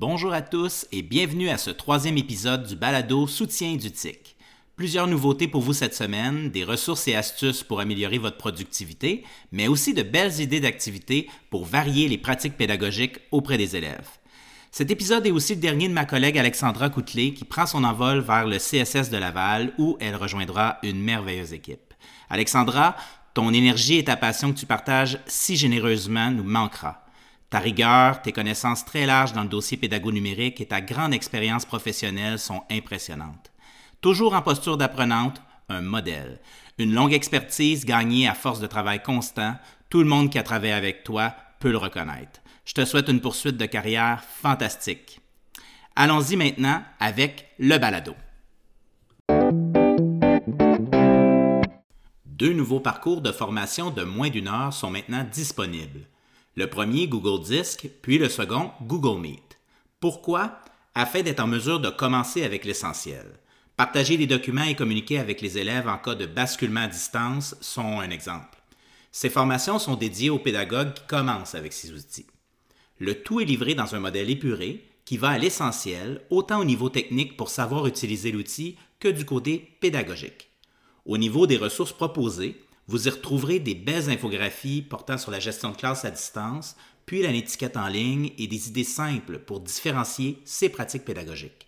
Bonjour à tous et bienvenue à ce troisième épisode du balado Soutien du TIC. Plusieurs nouveautés pour vous cette semaine, des ressources et astuces pour améliorer votre productivité, mais aussi de belles idées d'activités pour varier les pratiques pédagogiques auprès des élèves. Cet épisode est aussi le dernier de ma collègue Alexandra Coutelet qui prend son envol vers le CSS de Laval où elle rejoindra une merveilleuse équipe. Alexandra, ton énergie et ta passion que tu partages si généreusement nous manquera. Ta rigueur, tes connaissances très larges dans le dossier pédago-numérique et ta grande expérience professionnelle sont impressionnantes. Toujours en posture d'apprenante, un modèle. Une longue expertise gagnée à force de travail constant, tout le monde qui a travaillé avec toi peut le reconnaître. Je te souhaite une poursuite de carrière fantastique. Allons-y maintenant avec le balado. Deux nouveaux parcours de formation de moins d'une heure sont maintenant disponibles. Le premier, Google Disc, puis le second, Google Meet. Pourquoi? Afin d'être en mesure de commencer avec l'essentiel. Partager les documents et communiquer avec les élèves en cas de basculement à distance sont un exemple. Ces formations sont dédiées aux pédagogues qui commencent avec ces outils. Le tout est livré dans un modèle épuré qui va à l'essentiel, autant au niveau technique pour savoir utiliser l'outil que du côté pédagogique. Au niveau des ressources proposées, vous y retrouverez des belles infographies portant sur la gestion de classe à distance, puis la étiquette en ligne et des idées simples pour différencier ces pratiques pédagogiques.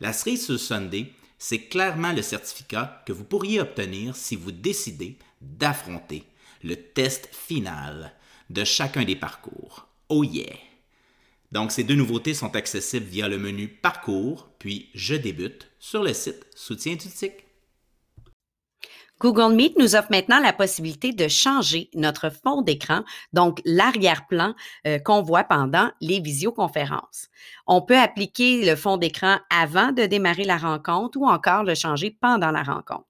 La cerise sur Sunday, c'est clairement le certificat que vous pourriez obtenir si vous décidez d'affronter le test final de chacun des parcours. Oh yeah! Donc, ces deux nouveautés sont accessibles via le menu Parcours, puis Je débute sur le site Soutien TIC. Google Meet nous offre maintenant la possibilité de changer notre fond d'écran, donc l'arrière-plan euh, qu'on voit pendant les visioconférences. On peut appliquer le fond d'écran avant de démarrer la rencontre ou encore le changer pendant la rencontre.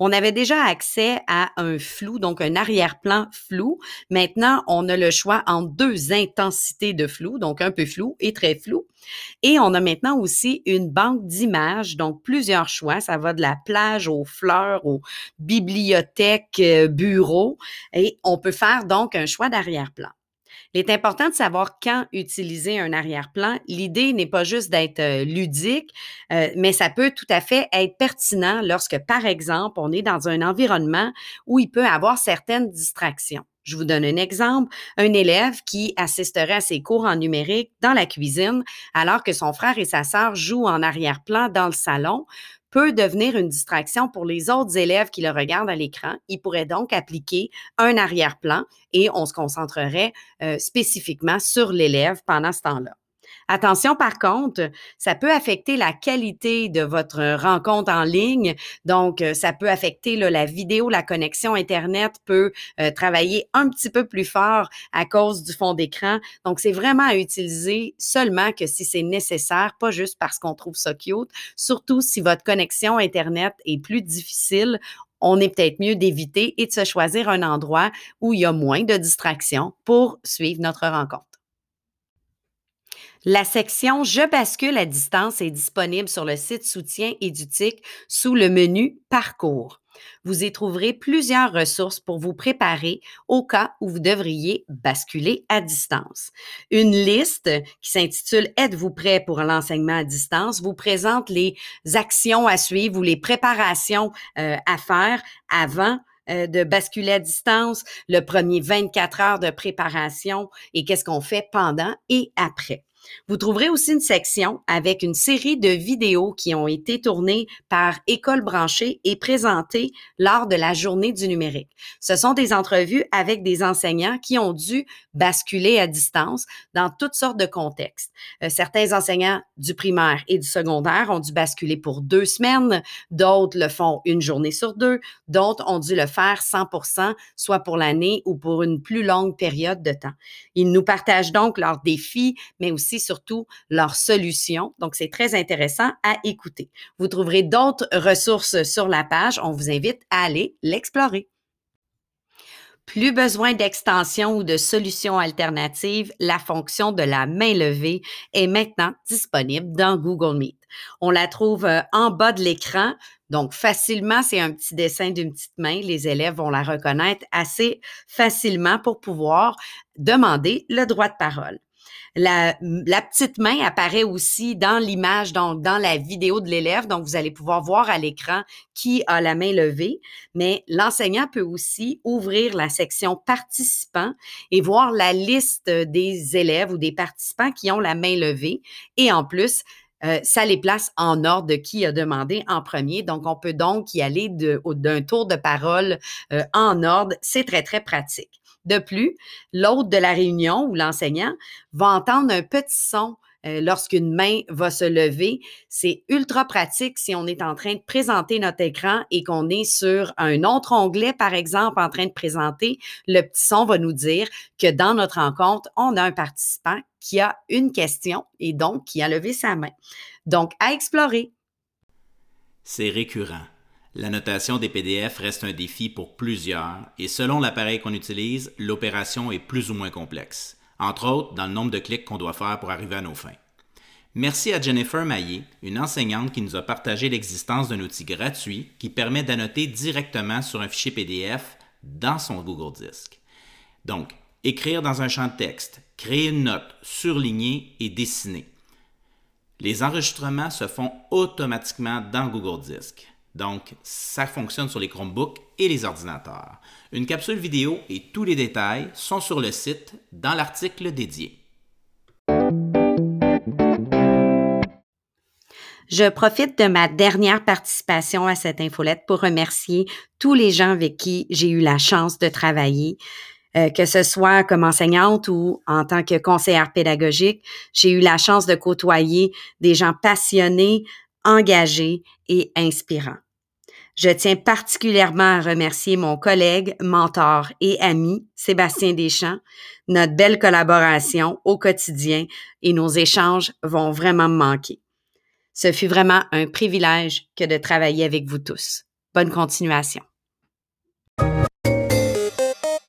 On avait déjà accès à un flou, donc un arrière-plan flou. Maintenant, on a le choix en deux intensités de flou, donc un peu flou et très flou. Et on a maintenant aussi une banque d'images, donc plusieurs choix. Ça va de la plage aux fleurs, aux bibliothèques, euh, bureaux. Et on peut faire donc un choix d'arrière-plan. Il est important de savoir quand utiliser un arrière-plan. L'idée n'est pas juste d'être euh, ludique, euh, mais ça peut tout à fait être pertinent lorsque, par exemple, on est dans un environnement où il peut avoir certaines distractions. Je vous donne un exemple. Un élève qui assisterait à ses cours en numérique dans la cuisine alors que son frère et sa sœur jouent en arrière-plan dans le salon peut devenir une distraction pour les autres élèves qui le regardent à l'écran. Il pourrait donc appliquer un arrière-plan et on se concentrerait euh, spécifiquement sur l'élève pendant ce temps-là. Attention par contre, ça peut affecter la qualité de votre rencontre en ligne. Donc, euh, ça peut affecter la vidéo, la connexion Internet peut euh, travailler un petit peu plus fort à cause du fond d'écran. Donc, c'est vraiment à utiliser seulement que si c'est nécessaire, pas juste parce qu'on trouve ça cute. Surtout si votre connexion Internet est plus difficile, on est peut-être mieux d'éviter et de se choisir un endroit où il y a moins de distractions pour suivre notre rencontre. La section Je bascule à distance est disponible sur le site Soutien édutique sous le menu Parcours. Vous y trouverez plusieurs ressources pour vous préparer au cas où vous devriez basculer à distance. Une liste qui s'intitule Êtes-vous prêt pour l'enseignement à distance vous présente les actions à suivre ou les préparations euh, à faire avant euh, de basculer à distance, le premier 24 heures de préparation et qu'est-ce qu'on fait pendant et après. Vous trouverez aussi une section avec une série de vidéos qui ont été tournées par École branchée et présentées lors de la journée du numérique. Ce sont des entrevues avec des enseignants qui ont dû basculer à distance dans toutes sortes de contextes. Euh, certains enseignants du primaire et du secondaire ont dû basculer pour deux semaines, d'autres le font une journée sur deux, d'autres ont dû le faire 100% soit pour l'année ou pour une plus longue période de temps. Ils nous partagent donc leurs défis, mais aussi surtout leurs solutions. Donc, c'est très intéressant à écouter. Vous trouverez d'autres ressources sur la page. On vous invite à aller l'explorer. Plus besoin d'extension ou de solutions alternatives, la fonction de la main levée est maintenant disponible dans Google Meet. On la trouve euh, en bas de l'écran. Donc, facilement, c'est un petit dessin d'une petite main. Les élèves vont la reconnaître assez facilement pour pouvoir demander le droit de parole. La, petite main apparaît aussi dans l'image, donc dans la vidéo de l'élève. Donc, vous allez pouvoir voir à l'écran qui a la main levée, mais l'enseignant peut aussi ouvrir la section participants et voir la liste des élèves ou des participants qui ont la main levée. Et en plus, euh, ça les place en ordre de qui a demandé en premier. Donc, on peut donc y aller d'un tour de parole euh, en ordre. C'est très, très pratique. De plus, l'hôte de la réunion ou l'enseignant va entendre un petit son euh, lorsqu'une main va se lever. C'est ultra pratique si on est en train de présenter notre écran et qu'on est sur un autre onglet, par exemple, en train de présenter. Le petit son va nous dire que dans notre rencontre, on a un participant qui a une question et donc qui a levé sa main. Donc, à explorer. C'est récurrent. La notation des PDF reste un défi pour plusieurs et selon l'appareil qu'on utilise, l'opération est plus ou moins complexe, entre autres dans le nombre de clics qu'on doit faire pour arriver à nos fins. Merci à Jennifer Maillé, une enseignante qui nous a partagé l'existence d'un outil gratuit qui permet d'annoter directement sur un fichier PDF dans son Google Disc. Donc, écrire dans un champ de texte, créer une note, surligner et dessiner. Les enregistrements se font automatiquement dans Google Disc. Donc, ça fonctionne sur les Chromebooks et les ordinateurs. Une capsule vidéo et tous les détails sont sur le site dans l'article dédié. Je profite de ma dernière participation à cette infolette pour remercier tous les gens avec qui j'ai eu la chance de travailler, euh, que ce soit comme enseignante ou en tant que conseillère pédagogique. J'ai eu la chance de côtoyer des gens passionnés, engagés et inspirants. Je tiens particulièrement à remercier mon collègue, mentor et ami, Sébastien Deschamps. Notre belle collaboration au quotidien et nos échanges vont vraiment me manquer. Ce fut vraiment un privilège que de travailler avec vous tous. Bonne continuation.